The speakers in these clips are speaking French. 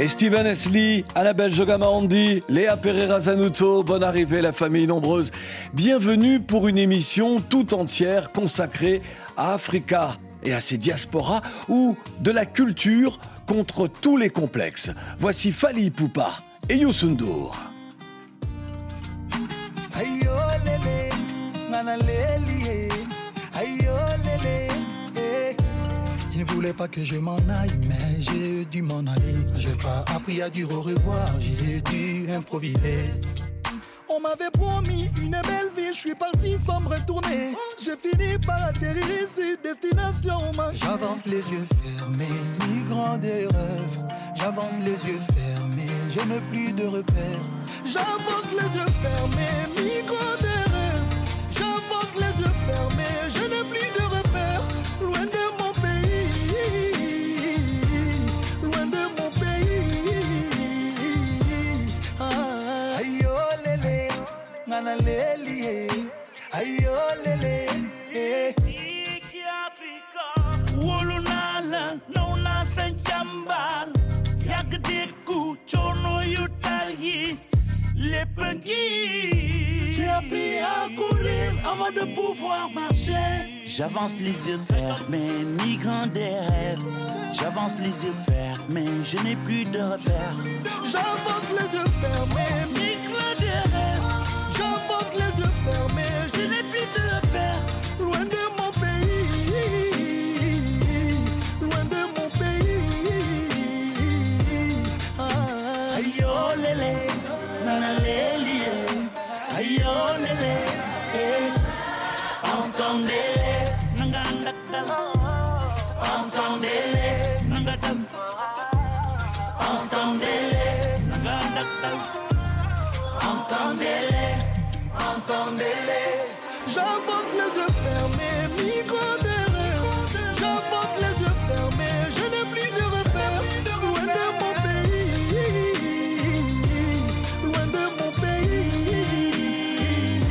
Et Steven Esli, Annabelle Jogamandi, Léa Pereira Zanuto, bonne arrivée la famille nombreuse. Bienvenue pour une émission tout entière consacrée à Africa et à ses diasporas ou de la culture contre tous les complexes. Voici Fali Poupa et Youssoundour. Il ne voulait pas que je m'en aille, mais j'ai dû m'en aller. J'ai pas appris à dire au revoir, j'ai dû improviser. On m'avait promis une belle vie, je suis parti sans me retourner. J'ai fini par atterrir ici, destination ma J'avance les yeux fermés, migrant des rêves. J'avance les yeux fermés, je n'ai plus de repères. J'avance les yeux fermés, migrant des rêves. Sa yàgg dékku coono yu tar yi lépp appris à courir avant de pouvoir marcher. J'avance les yeux fermés migrant des rêves j'avance les yeux fermés je n'ai plus de repères. J'avance les yeux fermés, fermés, je n'ai plus de repères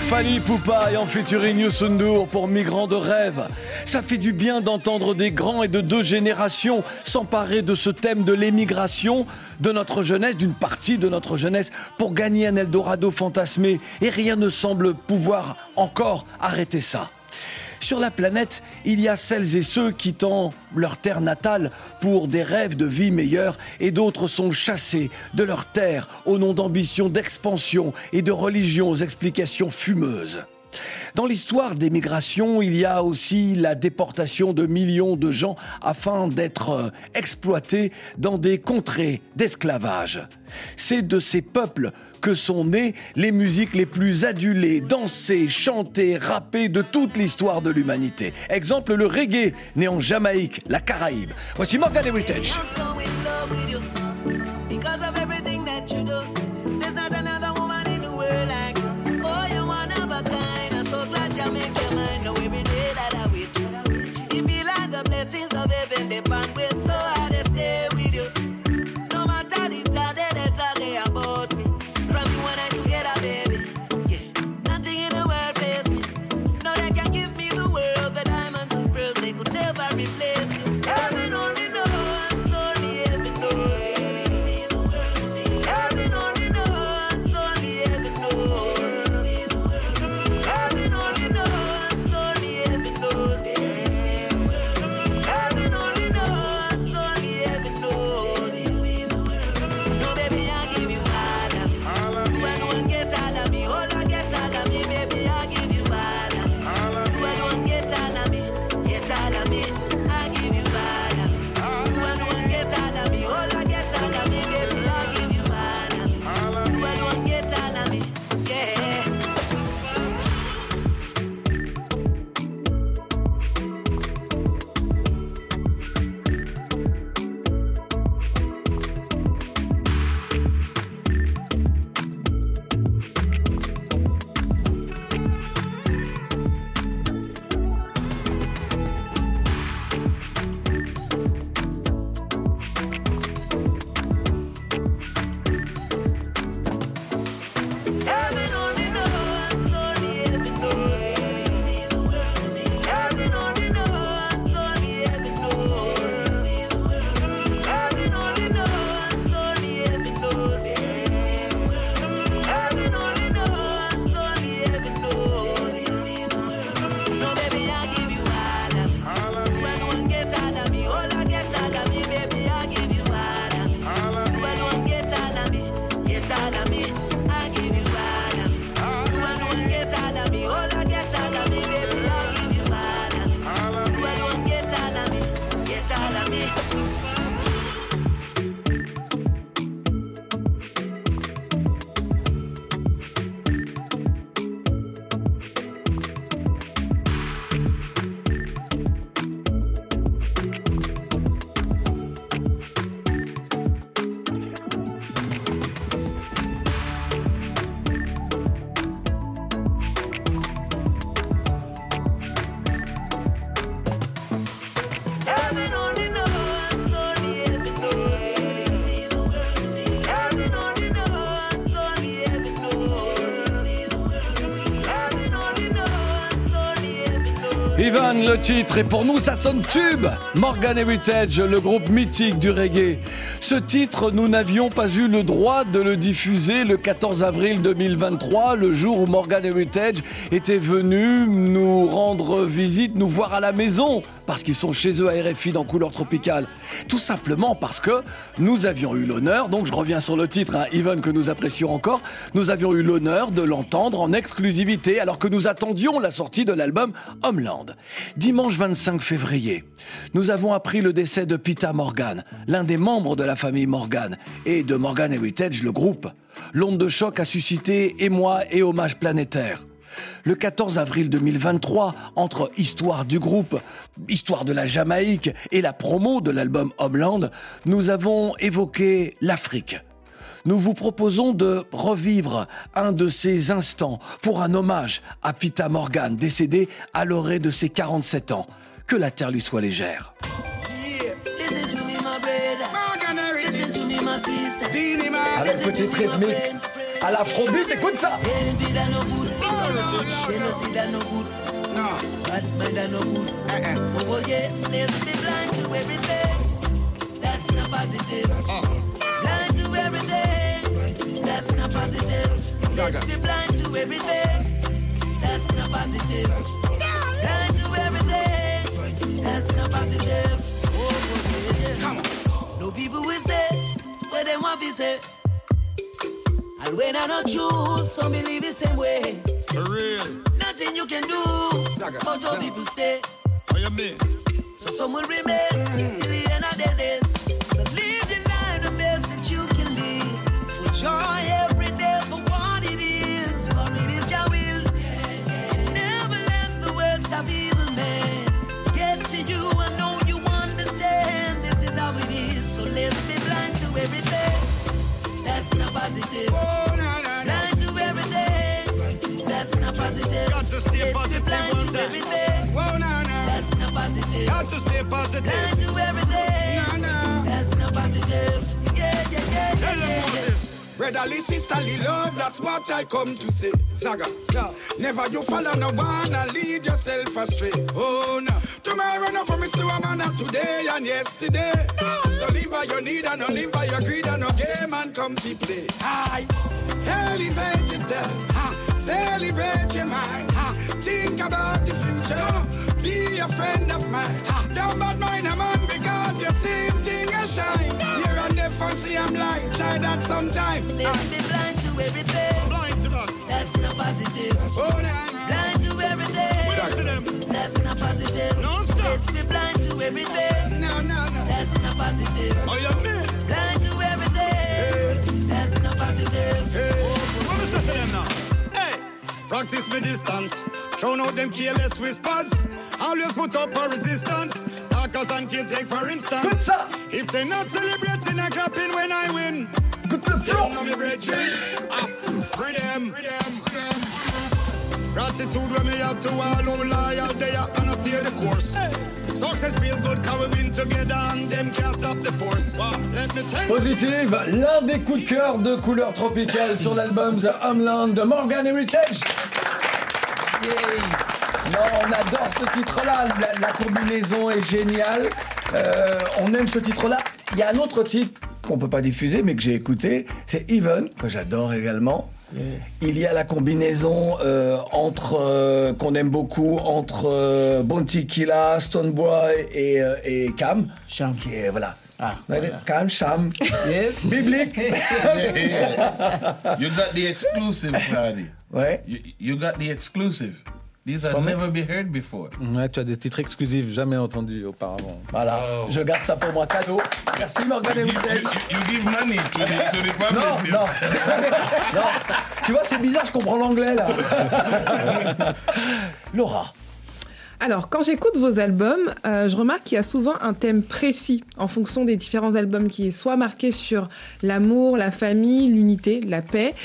Fali Poupa et en featuring Youssoundour pour Migrants de rêve. Ça fait du bien d'entendre des grands et de deux générations s'emparer de ce thème de l'émigration, de notre jeunesse, d'une partie de notre jeunesse, pour gagner un Eldorado fantasmé. Et rien ne semble pouvoir encore arrêter ça. Sur la planète, il y a celles et ceux quittant leur terre natale pour des rêves de vie meilleure et d'autres sont chassés de leur terre au nom d'ambitions d'expansion et de religions aux explications fumeuses. Dans l'histoire des migrations, il y a aussi la déportation de millions de gens afin d'être euh, exploités dans des contrées d'esclavage. C'est de ces peuples que sont nées les musiques les plus adulées, dansées, chantées, rappées de toute l'histoire de l'humanité. Exemple, le reggae, né en Jamaïque, la Caraïbe. Voici Morgan Heritage. The blessings of heaven depend with, et pour nous, ça sonne tube. Morgan Heritage, le groupe mythique du reggae. Ce titre, nous n'avions pas eu le droit de le diffuser le 14 avril 2023, le jour où Morgan Heritage était venu nous rendre visite, nous voir à la maison, parce qu'ils sont chez eux à RFI dans Couleur Tropicale. Tout simplement parce que nous avions eu l'honneur, donc je reviens sur le titre, hein, Ivan, que nous apprécions encore, nous avions eu l'honneur de l'entendre en exclusivité alors que nous attendions la sortie de l'album Homeland. Dimanche 25 février, nous avons appris le décès de Pita Morgan, l'un des membres de la famille Morgan, et de Morgan Heritage, le groupe. L'onde de choc a suscité émoi et hommage planétaire. Le 14 avril 2023, entre Histoire du groupe, Histoire de la Jamaïque et la promo de l'album Homeland, nous avons évoqué l'Afrique. Nous vous proposons de revivre un de ces instants pour un hommage à Pita Morgan, décédé à l'orée de ses 47 ans. Que la terre lui soit légère. Avec rythmique friend. à l'afrobeat, écoute ça No good. No. Bad mind no good. Oh, oh, yeah, let's be blind to everything. That's not positive. Blind to everything. That's not positive. Let's be blind to everything. That's not positive. Blind to everything. That's not positive. Oh, yeah. No people will say what they want to say. And when I not choose, some believe the same way. For real. Nothing you can do, Zaga, but all people stay. How you mean? So some will remain till the end of their days. So live the life the best that you can live. For joy every day for what it is, for it is your will. And never let the works of evil men get to you. I know you understand this is how it is. So let's be blind to everything. That's not positive. Oh, to stay positive one time. Whoa, nah, nah. That's not positive. Got to stay positive. To everything. Nah, nah. That's not positive. Yeah, yeah, yeah, yeah, yeah. yeah. Moses. Brotherly, sisterly love, that's what I come to say. Zaga, Zaga. Never you follow no one and lead yourself astray. Oh no. Tomorrow no promise to a man of today and yesterday. So live by your need and no live by your greed and no game and come to play. Hi. Elevate yourself. Ha. Celebrate your mind. Ha. Think about the future. Be a friend of mine. Ha. Don't bad mind a man because you see him thing a shine. Here and there fancy I'm blind. Try that sometime. Let's be blind to everything. Blind to that. That's not positive. Oh, nah, nah. Blind to everything. Talk to them. That's not positive. No, stop. Let's be blind to everything. No, no, no. That's not positive. How you mean? Blind to everything. That's not positive. What me say to them now? Hey, practice me distance. Drown out them careless whispers. Always put up a resistance. Darkers and can't take for instance. ça If they not celebrating and clapping when I win, le Don't flow know me brethren. Ah, Free them. Gratitude when me have to all who loyal and I steer the course. Success feel good cause we win together and them can't stop the force. Let me tell you. Positive, l'un des coups de cœur de couleur tropicale sur l'album The Homeland de Morgan Heritage. On adore ce titre-là, la, la combinaison est géniale. Euh, on aime ce titre-là. Il y a un autre titre qu'on peut pas diffuser, mais que j'ai écouté, c'est Even, que j'adore également. Il y a la combinaison euh, entre euh, qu'on aime beaucoup entre euh, Bounty Killa, Stoneboy et, euh, et Cam, Cham. qui est voilà. Ah, Cam, Cham, Yes. biblique. You got the exclusive, Friday. ouais. You, you got the exclusive. These have never been heard before. Ouais, tu as des titres exclusifs jamais entendus auparavant. Voilà, je garde ça pour moi cadeau. Merci Morgan You, you, you give money to the, to the non, non. Tu vois, c'est bizarre, je comprends l'anglais là. Laura, Alors, quand j'écoute vos albums, euh, je remarque qu'il y a souvent un thème précis en fonction des différents albums qui est soit marqué sur l'amour, la famille, l'unité, la paix.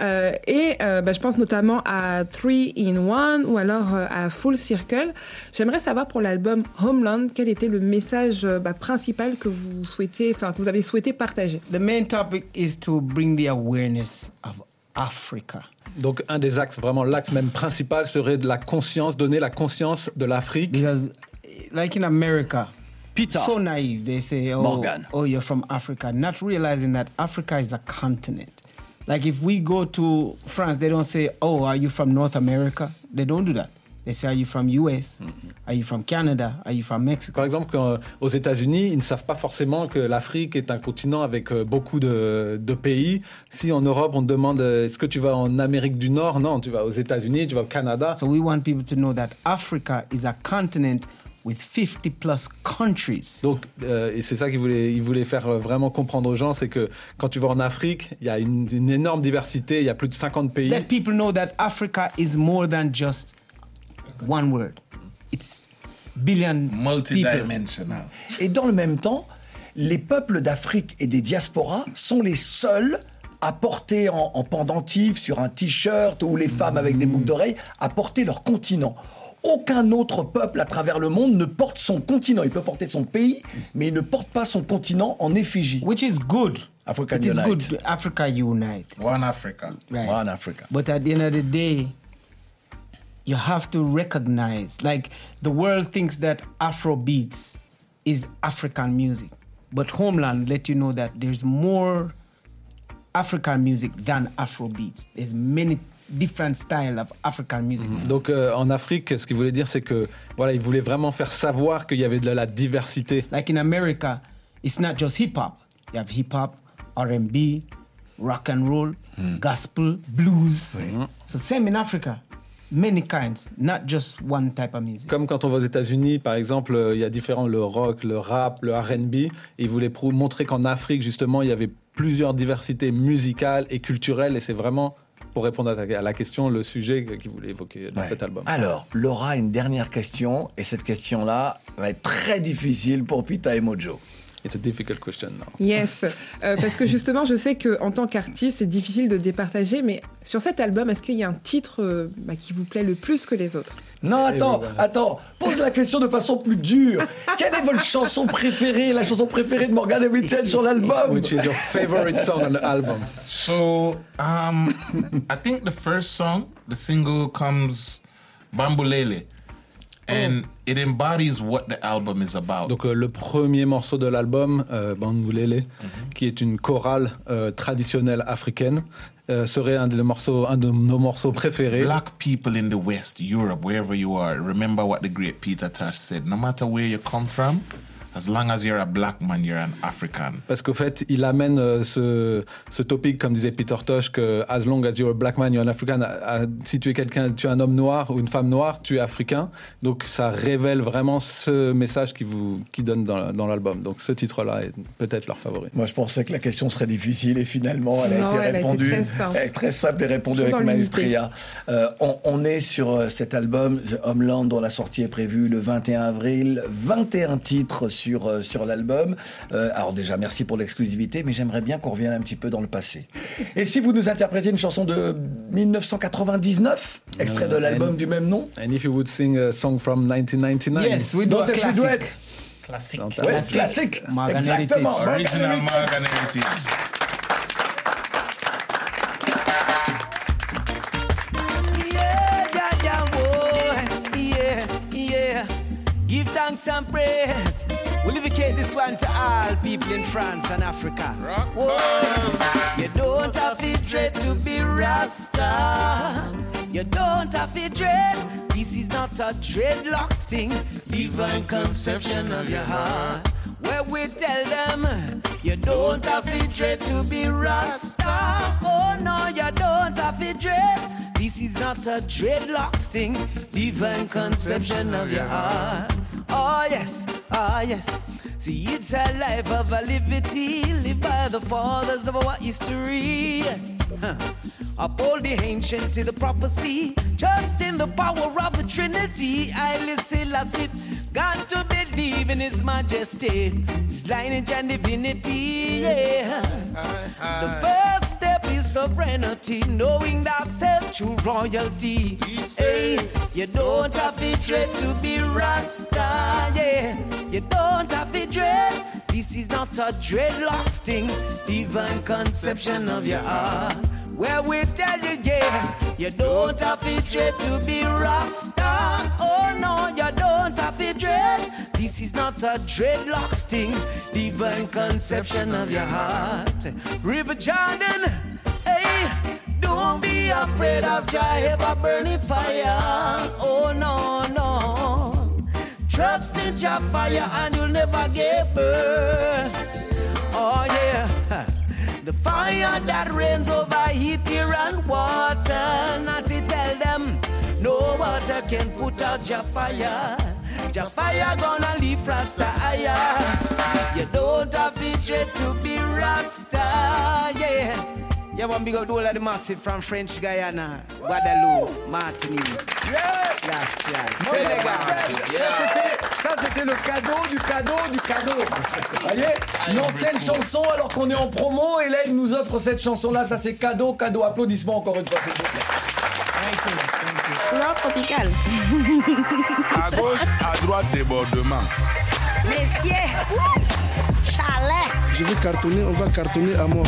Euh, et euh, bah, je pense notamment à Three in One ou alors euh, à Full Circle. J'aimerais savoir pour l'album Homeland, quel était le message euh, bah, principal que vous souhaitez, enfin que vous avez souhaité partager? Africa. Donc un des axes, vraiment l'axe même principal serait de la conscience, donner la conscience de l'Afrique. Because, like in America, Peter. so naive. They say, oh, Morgan. oh, you're from Africa, not realizing that Africa is a continent. Like if we go to France, they don't say, oh, are you from North America? They don't do that. They say, are you from US? Are you from Canada? Are you from Mexico? Par exemple, quand, euh, aux États-Unis, ils ne savent pas forcément que l'Afrique est un continent avec euh, beaucoup de, de pays. Si en Europe, on te demande euh, est-ce que tu vas en Amérique du Nord? Non, tu vas aux États-Unis, tu vas au Canada. So we want people to know that Africa is a continent with 50 plus countries. Donc, euh, et c'est ça qu'il voulait, il voulait faire vraiment comprendre aux gens, c'est que quand tu vas en Afrique, il y a une, une énorme diversité, il y a plus de 50 pays. Let people know that Africa is more than just one word. It's billion people. Multidimensional. Et dans le même temps, les peuples d'Afrique et des diasporas sont les seuls à porter en, en pendentif sur un t-shirt ou les femmes avec des boucles d'oreilles à porter leur continent. Aucun autre peuple à travers le monde ne porte son continent. Il peut porter son pays, mais il ne porte pas son continent en effigie. Which is good. Africa It is unite. good. Africa unite. One Africa. Right. One Africa. But at the end of the day, you have to recognize, like the world thinks that Afro beats is African music, but Homeland let you know that there's more African music than Afro beats. There's many different style of African music. Donc euh, en Afrique, ce qu'il voulait dire, c'est que voilà, il voulait vraiment faire savoir qu'il y avait de la diversité. Like in America, it's not just hip hop. You have hip hop, R&B, rock and roll, gospel, blues. So same in Africa, many kinds, not just one type of music. Comme quand on va aux États-Unis, par exemple, euh, il y a différents le rock, le rap, le R&B. Et il voulait prou- montrer qu'en Afrique, justement, il y avait plusieurs diversités musicales et culturelles. Et c'est vraiment, pour répondre à, ta- à la question, le sujet qu'il voulait évoquer dans Ouais. cet album. Alors, Laura, une dernière question, et cette question-là va être très difficile pour Pita et Mojo. It's a difficult question now. Yes, Euh, parce que justement, je sais qu'en tant qu'artiste, c'est difficile de départager, mais sur cet album, est-ce qu'il y a un titre euh, bah, qui vous plaît le plus que les autres? Non, attends, attends, pose la question de façon plus dure. Quelle est votre chanson préférée, la chanson préférée de Morgan et Whittle sur l'album? Which is your favorite song on the album? So, um, I think the first song, the single comes Bambulele. And it embodies what the album is about. Donc euh, le premier morceau de l'album, euh, Bandulele, qui est une chorale euh, traditionnelle africaine, euh, serait un, des morceaux, un de nos morceaux préférés. Black people in the West, Europe, wherever you are, remember what the great Peter Tosh said. No matter where you come from, as long as you're a black man, you're an African. Parce qu'au fait, il amène euh, ce, ce topic, comme disait Peter Tosh, que as long as you're a black man, you're an African. À- à- si tu es quelqu'un, tu es un homme noir ou une femme noire, tu es africain. Donc ça révèle vraiment ce message qui vous qui donne dans, dans l'album. Donc ce titre-là est peut-être leur favori. Moi, je pensais que la question serait difficile et finalement, elle a Non, été elle a été répondue. très simple. Elle est très simple et répondue avec maestria. Euh, on, on est sur euh, cet album, The Homeland, dont la sortie est prévue le 21 avril. 21 titres sur, euh, sur l'album. Euh, alors déjà, merci pour l'exclusivité, mais j'aimerais bien qu'on revienne un petit peu dans le passé. Et si vous nous interprétez une chanson de 1999, extrait de Euh, l'album and- du même nom? And if you would sing a song from 1999. Yes, we do Don't a classic. do it. Classic. Donc, Ouais, Classique. classique. Morgan Exactement. Heritage. Original Morgan Heritage. Yeah, yeah, yeah, boy. Yeah, yeah. Give thanks and praise. We'll dedicate this one to all people in France and Africa. Whoa. You don't have to dread to be Rasta. You don't have to dread. This is not a dreadlock thing. Divine conception of your heart. Where we tell them you don't have to dread to be Rasta. Oh no, you don't have to dread. This is not a dreadlocks thing. Divine conception of your heart. Oh yes, oh yes. See, it's a life of a liberty, lived by the fathers of our history. Huh. Uphold the ancients in the prophecy, just in the power of the Trinity. I listen, I sit, Got to believe in His Majesty, His lineage and divinity. Yeah. The first step is sovereignty, knowing thyself true royalty. Hey, you don't have to dread to be Rasta. Yeah, you don't have to dread. This is not a dreadlocks thing, divine conception of your heart. Where we tell you, yeah, you don't have to dread to be Rasta. Oh no, you don't have to dread. This is not a dreadlocks thing, divine conception of your heart. River Jordan, hey, don't be afraid of ever burning fire. Oh no. Trust in Jah fire and you'll never get burned. Oh yeah. The fire that rains over heat, air, and water. Not to tell them, no water can put out your fire. Your fire gonna leave Rasta higher. You don't have to to be Rasta, yeah. Yeah, one big up to all of the massive from French Guyana, Guadeloupe, Martinique. Yes! Yes, yes. C'était- Ça, c'était le cadeau du cadeau du cadeau. Vous voyez Une ancienne chanson alors qu'on est en promo et là, il nous offre cette chanson-là. Ça, c'est cadeau, cadeau. Applaudissements encore une fois. s'il vous plaît. Couleur tropicale. À gauche, à droite, débordement. Messieurs, chalet. Je vais cartonner, on va cartonner à mort.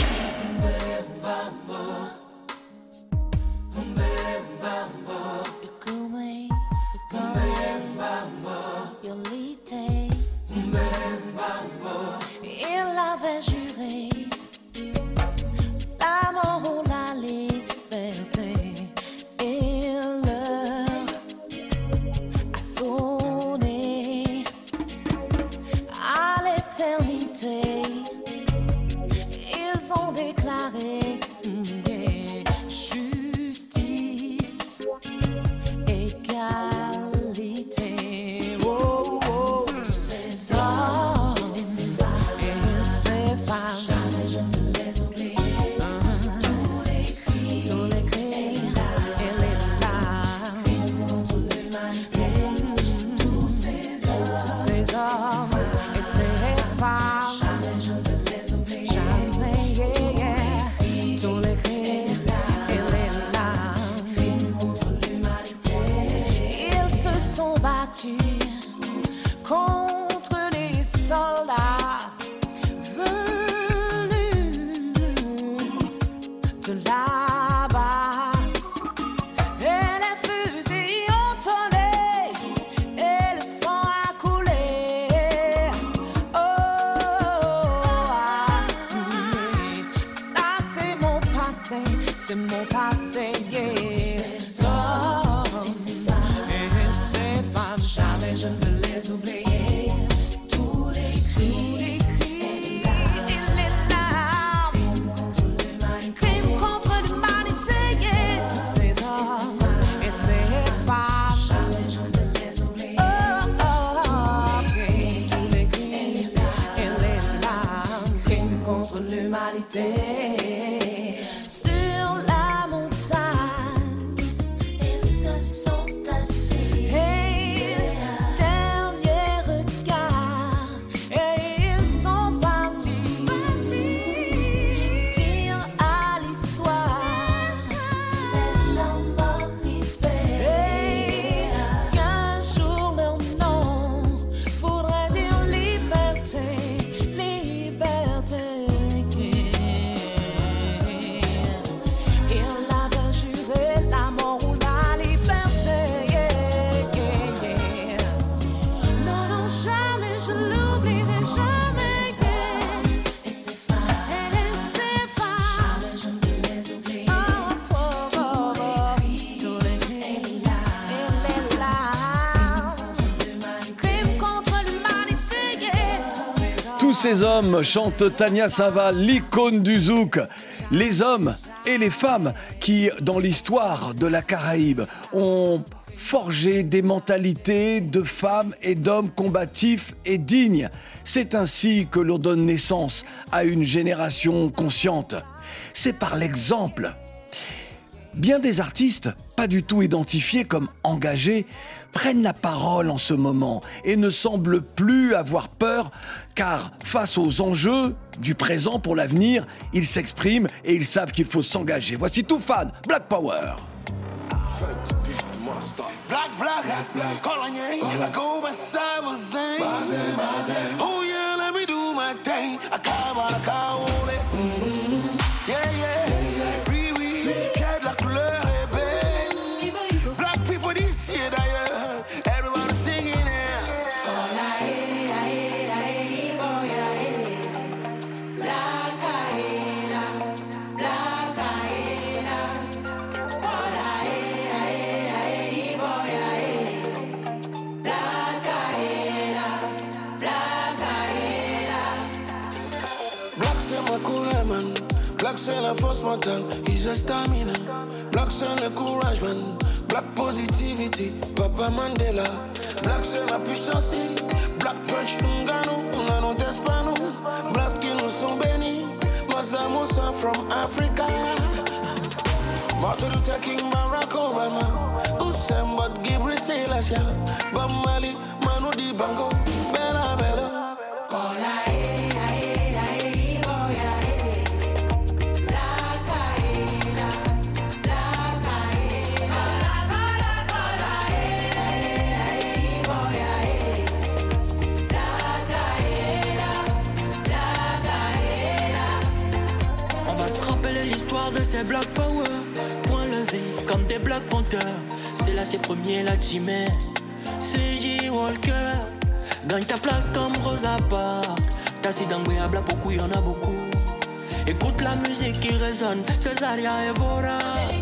Hommes chantent Tania Sava, l'icône du zouk. Les hommes et les femmes qui, dans l'histoire de la Caraïbe, ont forgé des mentalités de femmes et d'hommes combatifs et dignes. C'est ainsi que l'on donne naissance à une génération consciente. C'est par l'exemple. Bien des artistes, pas du tout identifiés comme engagés, prennent la parole en ce moment et ne semblent plus avoir peur car face aux enjeux du présent pour l'avenir, ils s'expriment et ils savent qu'il faut s'engager. Voici tout fan, Black Power. Force mentale, is a stamina. Black c'est le courage, man. Black positivity, Papa Mandela. Black c'est la puissance, Black punch, Ngano, Ngano Despano. Black qui nous sont bénis, from Africa. Martin Luther King, Barack Obama. Usain Bolt, Gabriel Selassie. Bamali, Manu Dibango, Bella l'histoire de ces Black Power. Point levé, comme des Black Panthers. C'est là ses premiers, la teamée. C'est J. Walker. Gagne ta place comme Rosa Parks. Tassi d'Angouéable, beaucoup, y en a beaucoup. Écoute la musique qui résonne. Césaria Evora. Cahier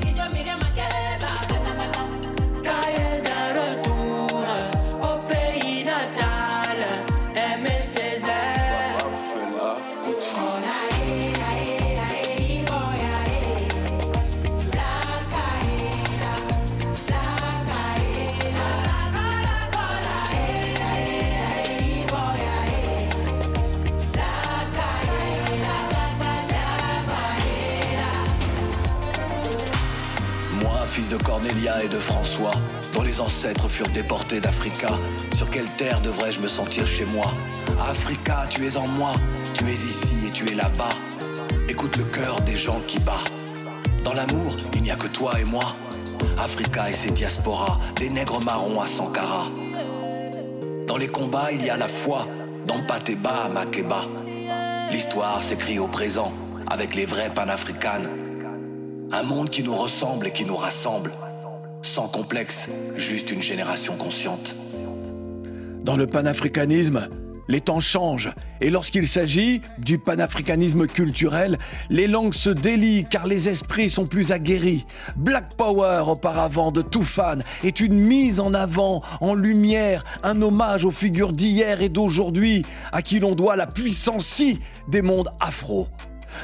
de François, dont les ancêtres furent déportés d'Africa, sur quelle terre devrais-je me sentir chez moi? Africa, tu es en moi, tu es ici et tu es là-bas. Écoute le cœur des gens qui bat. Dans l'amour, il n'y a que toi et moi. Africa et ses diasporas, des nègres marrons à Sankara. Dans les combats, il y a la foi, dans Pateba à Makeba. L'histoire s'écrit au présent, avec les vrais panafricanes. Un monde qui nous ressemble et qui nous rassemble. Sans complexe, juste une génération consciente. Dans le panafricanisme, les temps changent. Et lorsqu'il s'agit du panafricanisme culturel, les langues se délient car les esprits sont plus aguerris. Black Power, auparavant de Toufan, est une mise en avant, en lumière, un hommage aux figures d'hier et d'aujourd'hui, à qui l'on doit la puissance des mondes afro.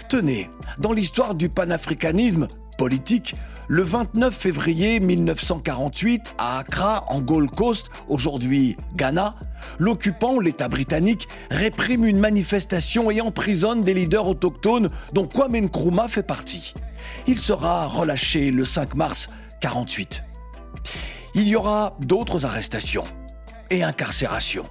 Tenez, dans l'histoire du panafricanisme politique, le 29 février 1948, à Accra, en Gold Coast, aujourd'hui Ghana, l'occupant, l'État britannique, réprime une manifestation et emprisonne des leaders autochtones dont Kwame Nkrumah fait partie. Il sera relâché le 5 mars 48. Il y aura d'autres arrestations et incarcérations.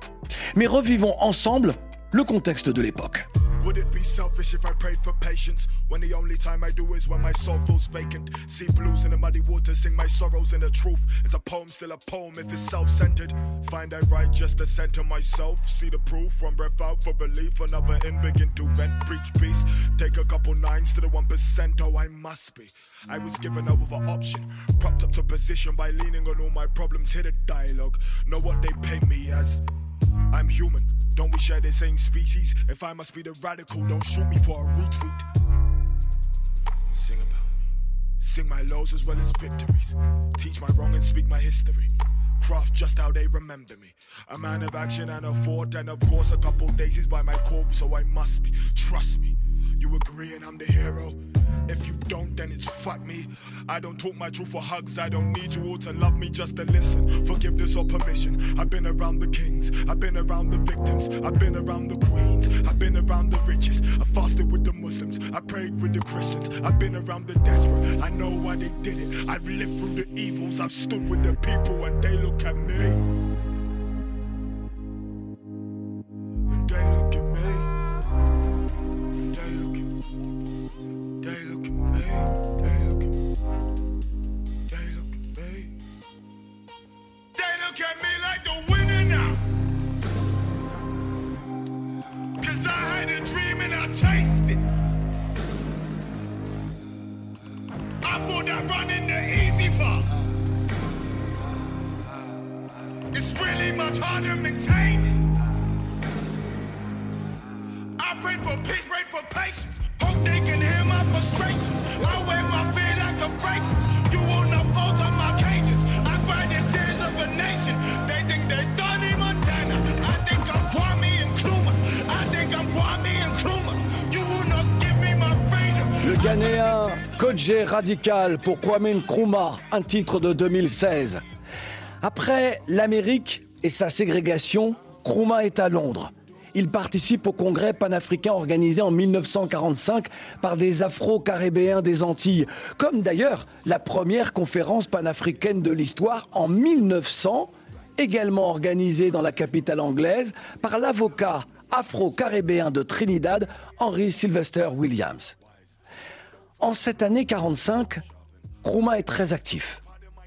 Mais revivons ensemble le contexte de l'époque. Would it be selfish if I prayed for patience when the only time I do is when my soul feels vacant? See blues in the muddy water, sing my sorrows in the truth. Is a poem still a poem if it's self centered? Find I write just to center myself. See the proof, one breath out for relief, another in, begin to vent, preach peace. Take a couple nines to the 1%, oh, I must be. I was given over option, propped up to position by leaning on all my problems. Hear the dialogue, know what they pay me as. I'm human. Don't we share the same species? If I must be the radical, don't shoot me for a retweet. Sing about me. Sing my lows as well as victories. Teach my wrong and speak my history. Craft just how they remember me. A man of action and a fort, and of course, a couple daisies by my corpse, so I must be. Trust me. You agree and I'm the hero. If you don't, then it's fuck me. I don't talk my truth for hugs. I don't need you all to love me just to listen. Forgiveness or permission. I've been around the kings. I've been around the victims. I've been around the queens. I've been around the riches. I fasted with the Muslims. I prayed with the Christians. I've been around the desperate. I know why they did it. I've lived through the evils. I've stood with the people and they look at me. Kodje Radical pour Kwame Nkrumah, un titre de 2016. Après l'Amérique et sa ségrégation, Nkrumah est à Londres. Il participe au congrès panafricain organisé en 1945 par des Afro-Caribéens des Antilles, comme d'ailleurs la première conférence panafricaine de l'histoire en 1900, également organisée dans la capitale anglaise par l'avocat afro-caribéen de Trinidad, Henry Sylvester Williams. En cette année 45, Nkrumah est très actif.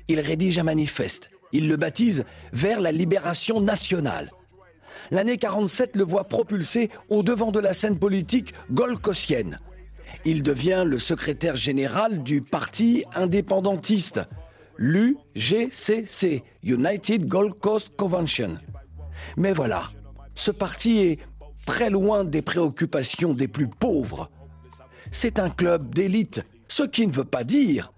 Il rédige un manifeste. Il le baptise Vers la libération nationale. L'année 47 le voit propulsé au devant de la scène politique golcossienne. Il devient le secrétaire général du parti indépendantiste, l'UGCC, United Gold Coast Convention. Mais voilà, ce parti est très loin des préoccupations des plus pauvres. C'est un club d'élite, ce qui ne veut pas dire,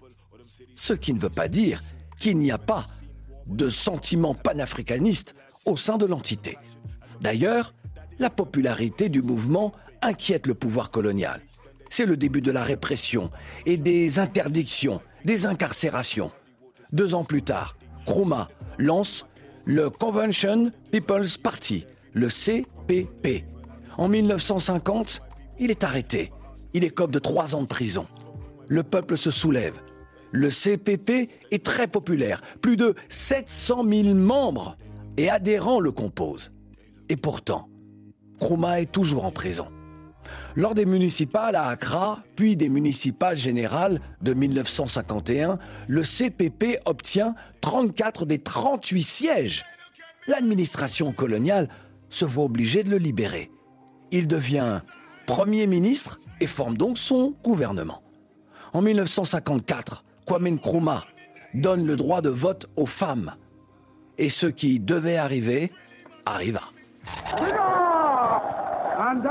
ce qui ne veut pas dire qu'il n'y a pas de sentiment panafricaniste au sein de l'entité. D'ailleurs, la popularité du mouvement inquiète le pouvoir colonial. C'est le début de la répression et des interdictions, des incarcérations. Deux ans plus tard, Nkrumah lance le Convention People's Party, le CPP. En 1950, il est arrêté. Il écope de trois ans de prison. Le peuple se soulève. Le CPP est très populaire. Plus de 700 000 membres et adhérents le composent. Et pourtant, Nkrumah est toujours en prison. Lors des municipales à Accra, puis des municipales générales de 1951, le CPP obtient 34 des 38 sièges. L'administration coloniale se voit obligée de le libérer. Il devient Premier ministre et forme donc son gouvernement. En 1954, Kwame Nkrumah donne le droit de vote aux femmes. Et ce qui devait arriver arriva.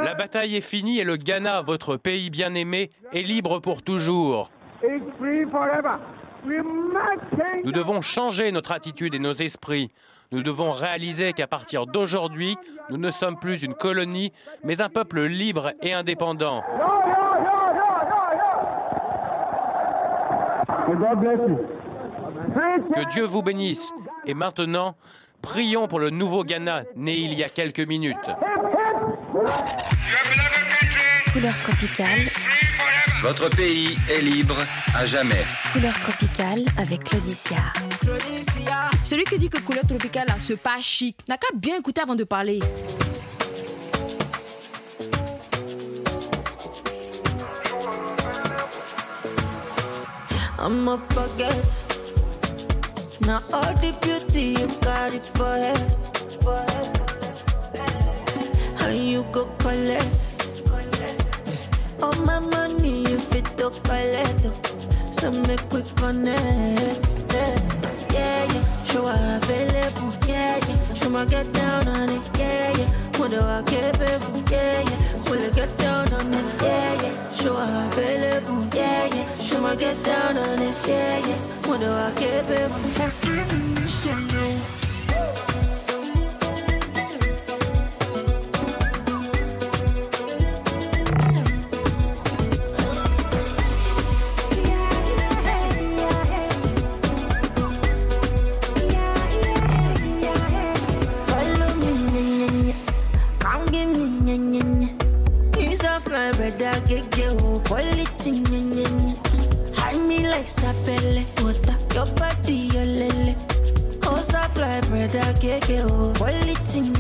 La bataille est finie et le Ghana, votre pays bien-aimé, est libre pour toujours. Nous devons changer notre attitude et nos esprits. Nous devons réaliser qu'à partir d'aujourd'hui, nous ne sommes plus une colonie, mais un peuple libre et indépendant. Que Dieu vous bénisse. Et maintenant, prions pour le nouveau Ghana, né il y a quelques minutes. Couleur tropicale. Votre pays est libre à jamais. Couleur tropicale avec Claudicia. Celui qui dit que couleur tropicale c'est pas chic, n'a qu'à bien écouter avant de parler. I'ma forget. Now all the beauty you got it for her. For her. And you go collect? All my money to collect. So make we connect. Yeah, yeah. Show available. Yeah, yeah. Show my get down on it. Yeah, yeah. Do I baby? Yeah, yeah. Will I get down on it? Yeah, yeah. Show available. Yeah, yeah. Show my get down on it. Yeah, yeah. Do I get, brother, get get oh, quality,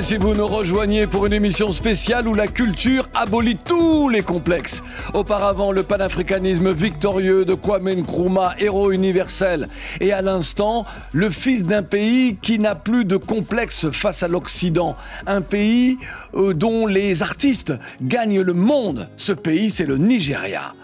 Si vous nous rejoignez pour une émission spéciale où la culture abolit tous les complexes. Auparavant, le panafricanisme victorieux de Kwame Nkrumah, héros universel. Et à l'instant, le fils d'un pays qui n'a plus de complexe face à l'Occident. Un pays euh, dont les artistes gagnent le monde. Ce pays, c'est le Nigeria.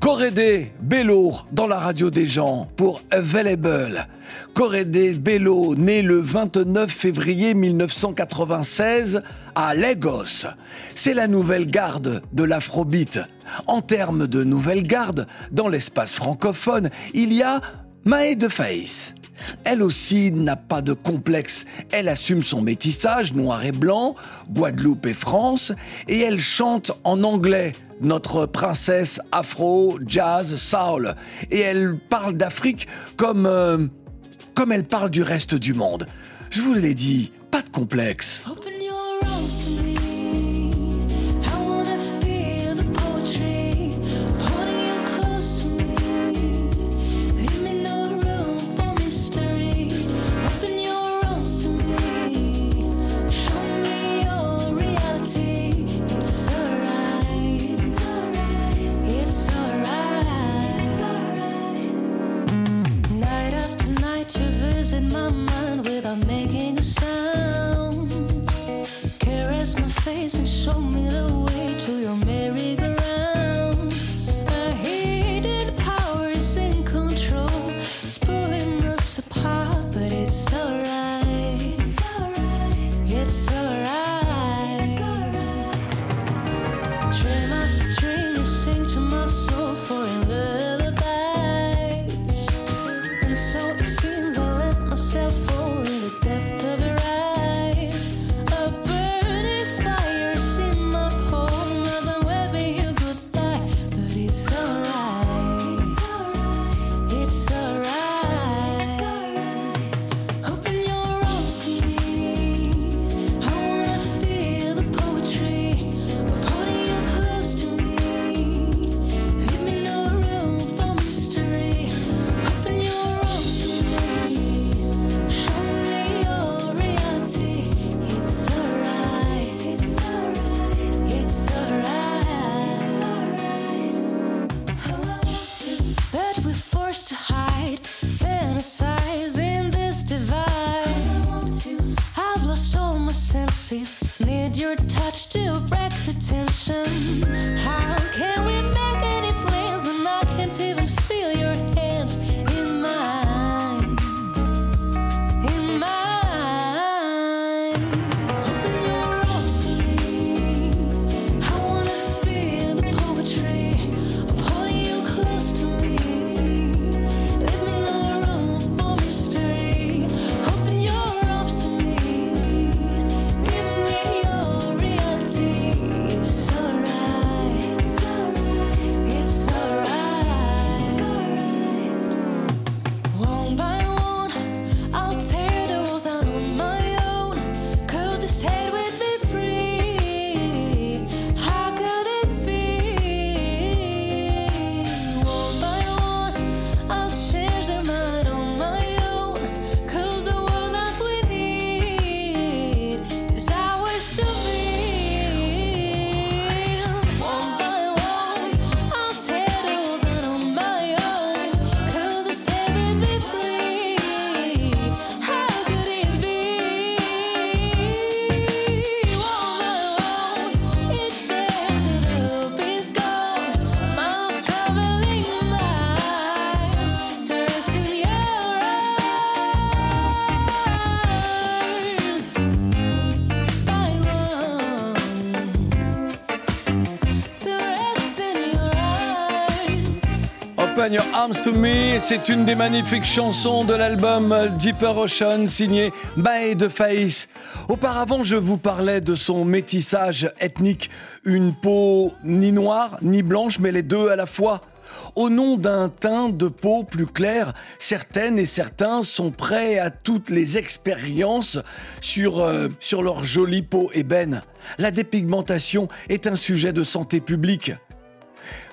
Corrédé Bello dans la radio des gens pour Available. Corrédé Bello, né le 29 février 1996 à Lagos. C'est la nouvelle garde de l'afrobeat. En termes de nouvelle garde, dans l'espace francophone, il y a Maë de Faïs. Elle aussi n'a pas de complexe. Elle assume son métissage noir et blanc, Guadeloupe et France, et elle chante en anglais, notre princesse afro, jazz, soul. Et elle parle d'Afrique comme, euh, comme elle parle du reste du monde. Je vous l'ai dit, pas de complexe. Open Arms to Me, c'est une des magnifiques chansons de l'album Deeper Ocean signé Bae de Faïs. Auparavant, je vous parlais de son métissage ethnique, une peau ni noire ni blanche, mais les deux à la fois. Au nom d'un teint de peau plus clair, certaines et certains sont prêts à toutes les expériences sur, euh, sur leur jolie peau ébène. La dépigmentation est un sujet de santé publique.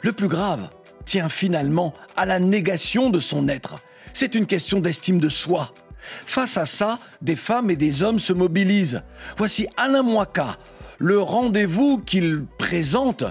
Le plus grave tient finalement à la négation de son être. C'est une question d'estime de soi. Face à ça, des femmes et des hommes se mobilisent. Voici Alain Moika. Le rendez-vous qu'il présente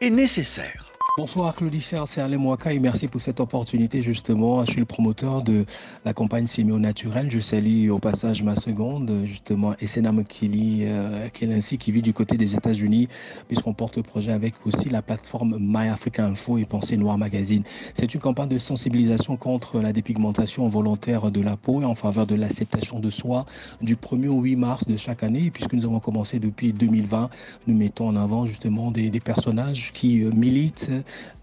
est nécessaire. Bonsoir Claudicia, c'est Alain Mouaka et merci pour cette opportunité justement. Je suis le promoteur de la campagne Siméo Naturel. Je salue au passage ma seconde, justement, Essena Mokili, euh, qui est ainsi qui vit du côté des États-Unis, puisqu'on porte le projet avec aussi la plateforme My Africa Info et Pensée Noire Magazine. C'est une campagne de sensibilisation contre la dépigmentation volontaire de la peau et en faveur de l'acceptation de soi du 1er au 8 mars de chaque année. Puisque nous avons commencé depuis 2020, nous mettons en avant justement des, des personnages qui euh, militent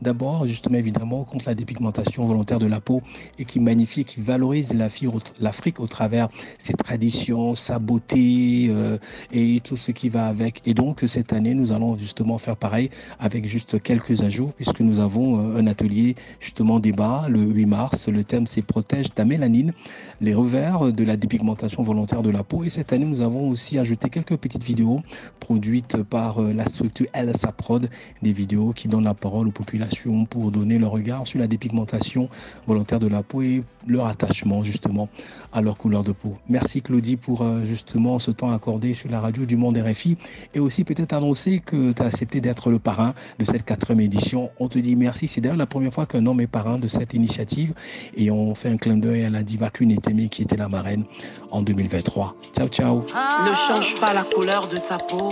D'abord, justement, évidemment, contre la dépigmentation volontaire de la peau et qui magnifie qui valorise l'Afrique au travers ses traditions, sa beauté euh, et tout ce qui va avec. Et donc, cette année, nous allons justement faire pareil avec juste quelques ajouts puisque nous avons euh, un atelier justement débat le 8 mars. Le thème, c'est Protège ta mélanine, les revers de la dépigmentation volontaire de la peau. Et cette année, nous avons aussi ajouté quelques petites vidéos produites par euh, la structure LSA Prod, des vidéos qui donnent la parole aux populations pour donner leur regard sur la dépigmentation volontaire de la peau et leur attachement justement à leur couleur de peau. Merci Claudie pour euh, justement ce temps accordé sur la radio du Monde RFI et aussi peut-être annoncer que tu as accepté d'être le parrain de cette quatrième édition. On te dit merci. C'est d'ailleurs la première fois qu'un homme est parrain de cette initiative et on fait un clin d'œil à la diva Queen Eteme qui était la marraine en 2023. Ciao ciao. Ne change pas la couleur de ta peau.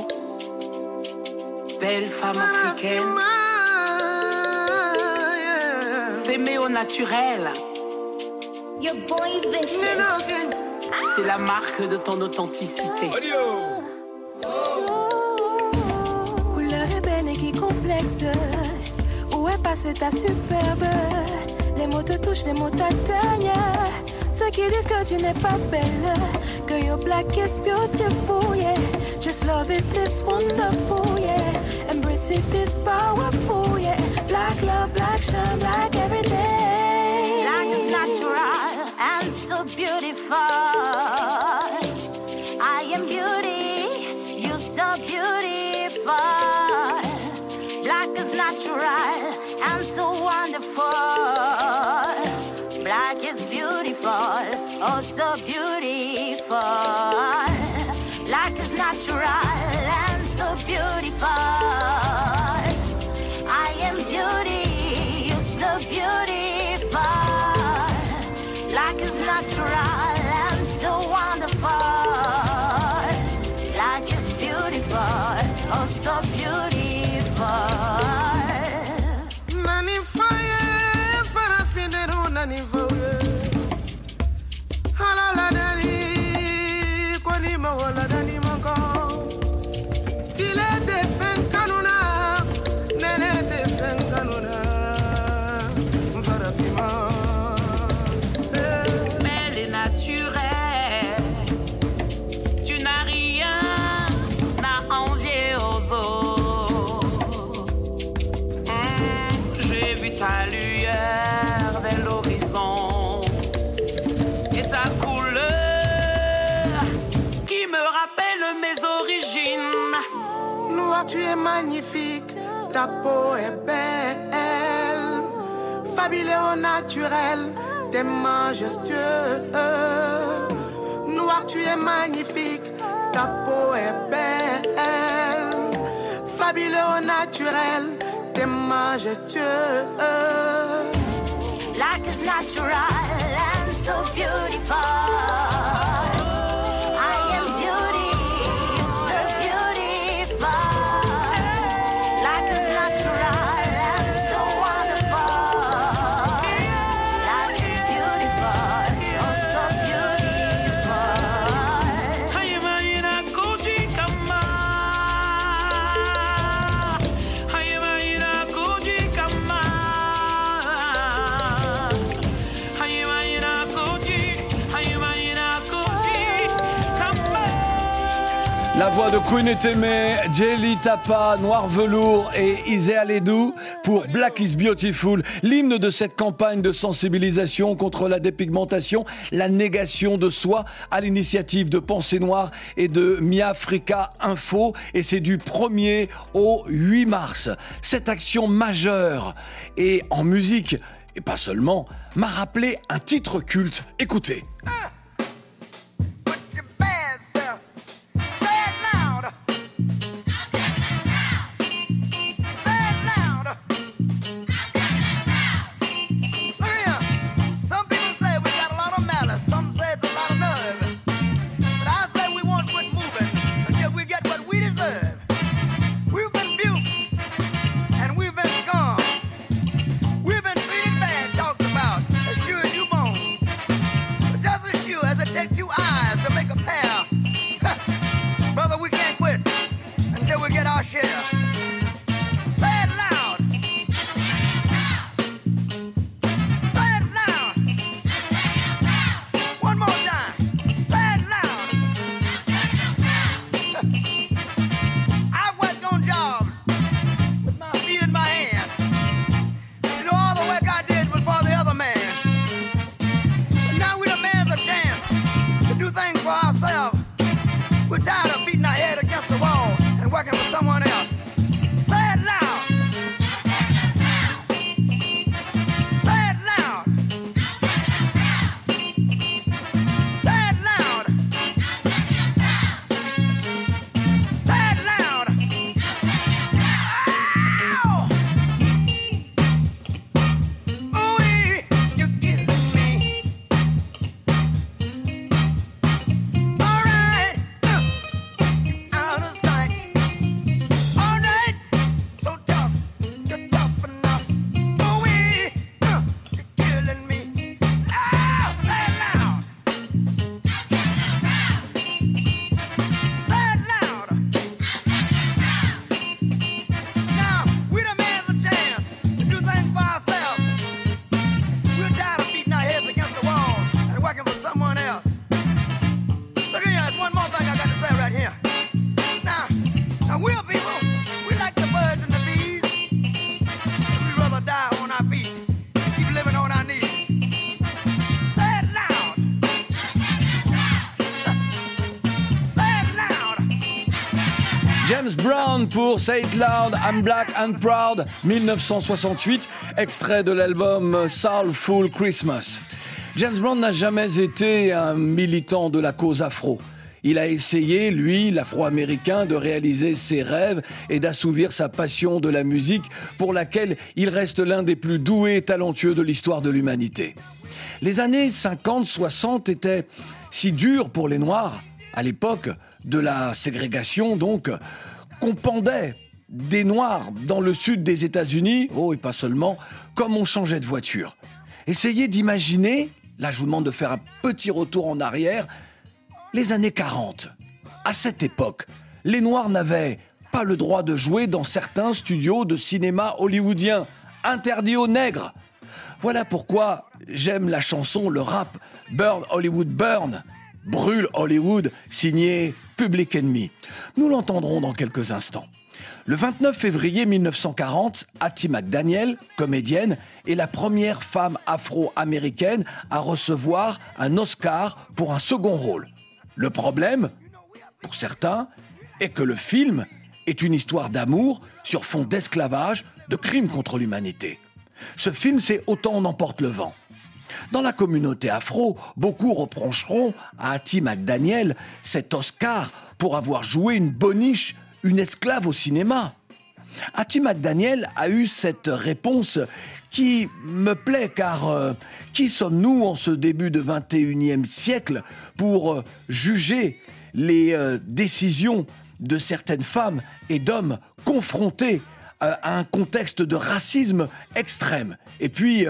Belle femme africaine. S'aimer au naturel. C'est la marque de ton authenticité. Couleur ébène et qui complexe. Où est passée ta superbe? Les mots te touchent, les mots t'atteignent. Ceux qui disent que tu n'es pas belle. Que your black is beautiful, yeah. Just love it, it's wonderful, yeah. Embrace it, it's powerful, yeah. Black love, shine, black every day. Black is natural and so beautiful. Black is tu es magnifique, ta peau est belle. Fabuleux au naturel, t'es majestueux. Noir, tu es magnifique, ta peau est belle. Fabuleux au naturel, t'es majestueux. Black is natural and so beautiful. La voix de Queen Eteme, Jelly Tapa, Noir Velours et Isé Aledou pour Black is Beautiful, l'hymne de cette campagne de sensibilisation contre la dépigmentation, la négation de soi à l'initiative de Pensée Noire et de Miafrica Info et c'est du 1er au 8 mars. Cette action majeure et en musique, et pas seulement, m'a rappelé un titre culte. Écoutez. Now James Brown pour Say It Loud, I'm Black and Proud, 1968, extrait de l'album Soulful Christmas. James Brown n'a jamais été un militant de la cause afro. Il a essayé, lui, l'afro-américain, de réaliser ses rêves et d'assouvir sa passion de la musique pour laquelle il reste l'un des plus doués et talentueux de l'histoire de l'humanité. Les années 50-60 étaient si dures pour les Noirs, à l'époque de la ségrégation donc, qu'on pendait des Noirs dans le sud des États-Unis, oh et pas seulement, comme on changeait de voiture. Essayez d'imaginer, là je vous demande de faire un petit retour en arrière, les années 40. À cette époque, les Noirs n'avaient pas le droit de jouer dans certains studios de cinéma hollywoodiens, interdits aux nègres. Voilà pourquoi j'aime la chanson, le rap Burn Hollywood Burn, Brûle Hollywood, signé Public Enemy. Nous l'entendrons dans quelques instants. Le 29 février 1940, Hattie McDaniel, comédienne, est la première femme afro-américaine à recevoir un Oscar pour un second rôle. Le problème, pour certains, est que le film est une histoire d'amour sur fond d'esclavage, de crimes contre l'humanité. Ce film, c'est Autant on emporte le vent. Dans la communauté afro, beaucoup reprocheront à Hattie McDaniel cet Oscar pour avoir joué une boniche, une esclave au cinéma. Hattie McDaniel a eu cette réponse qui me plaît car euh, qui sommes-nous en ce début de 21e siècle pour euh, juger les euh, décisions de certaines femmes et d'hommes confrontés à un contexte de racisme extrême? Et puis,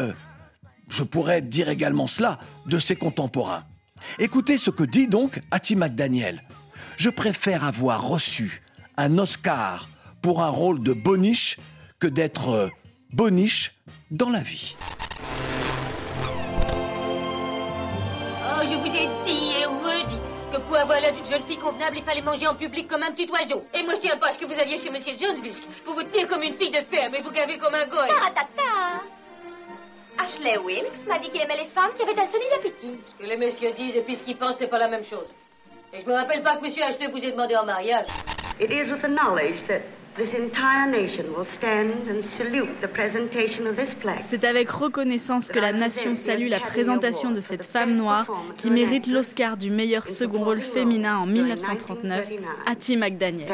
je pourrais dire également cela de ses contemporains. Écoutez ce que dit donc Hattie McDaniel. Je préfère avoir reçu un Oscar pour un rôle de boniche que d'être euh, boniche dans la vie. Oh, je vous ai dit et redit que pour avoir l'air d'une jeune fille convenable, il fallait manger en public comme un petit oiseau. Et moi, je tiens pas à ce que vous alliez chez Monsieur John Busk pour vous tenir comme une fille de ferme et vous gaver comme un goy. Ta-ta-ta. Ashley Wilkes m'a dit qu'il aimait les femmes qui avaient un solide appétit. Ce que les messieurs disent et puis ce qu'ils pensent, c'est pas la même chose. Et je me rappelle pas que Monsieur Ashley vous ait demandé en mariage. It is with the knowledge that this entire nation will stand and salute the presentation of this plaque. C'est avec reconnaissance que la nation salue la présentation de cette femme noire qui mérite l'Oscar du meilleur second rôle féminin en 1939, Hattie McDaniel.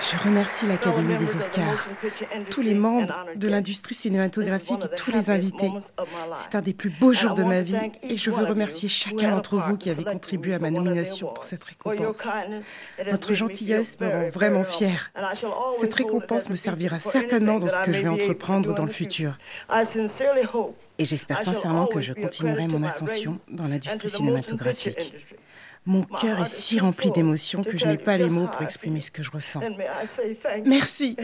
Je remercie l'Académie des Oscars, tous les membres de l'industrie cinématographique et tous les invités. C'est un des plus beaux jours de ma vie et je veux remercier chacun d'entre vous qui avez contribué à ma nomination pour cette récompense. Votre gentillesse me rend vraiment fière. Cette récompense me servira certainement dans ce que je vais entreprendre dans le futur. Et j'espère sincèrement que je continuerai mon ascension dans l'industrie cinématographique. Mon cœur est si rempli d'émotions que je n'ai pas les mots pour exprimer ce que je ressens. Merci.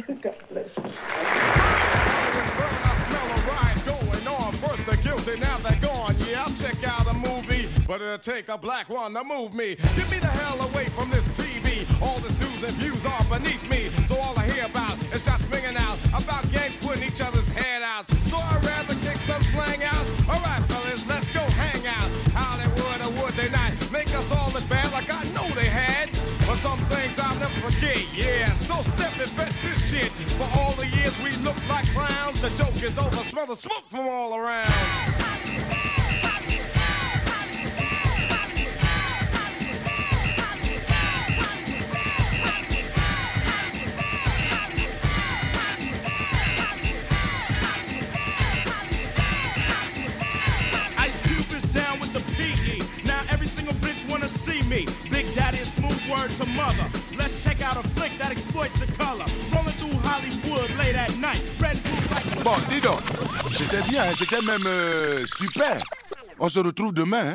But it'll take a black one to move me. Get me the hell away from this TV. All this news and views are beneath me. So all I hear about is shots ringing out about gangs putting each other's head out. So I'd rather kick some slang out. All right, I know they had. But some things I'll never forget, yeah. So step and fetch this shit. For all the years we looked like clowns, the joke is over. Smell the smoke from all around. See me. Big Daddy smooth word to mother. Let's check out a flick that exploits the color. Rolling through Hollywood late at night. Red like Bon, dis donc, c'était bien, hein, c'était même euh, super. On se retrouve demain. hein.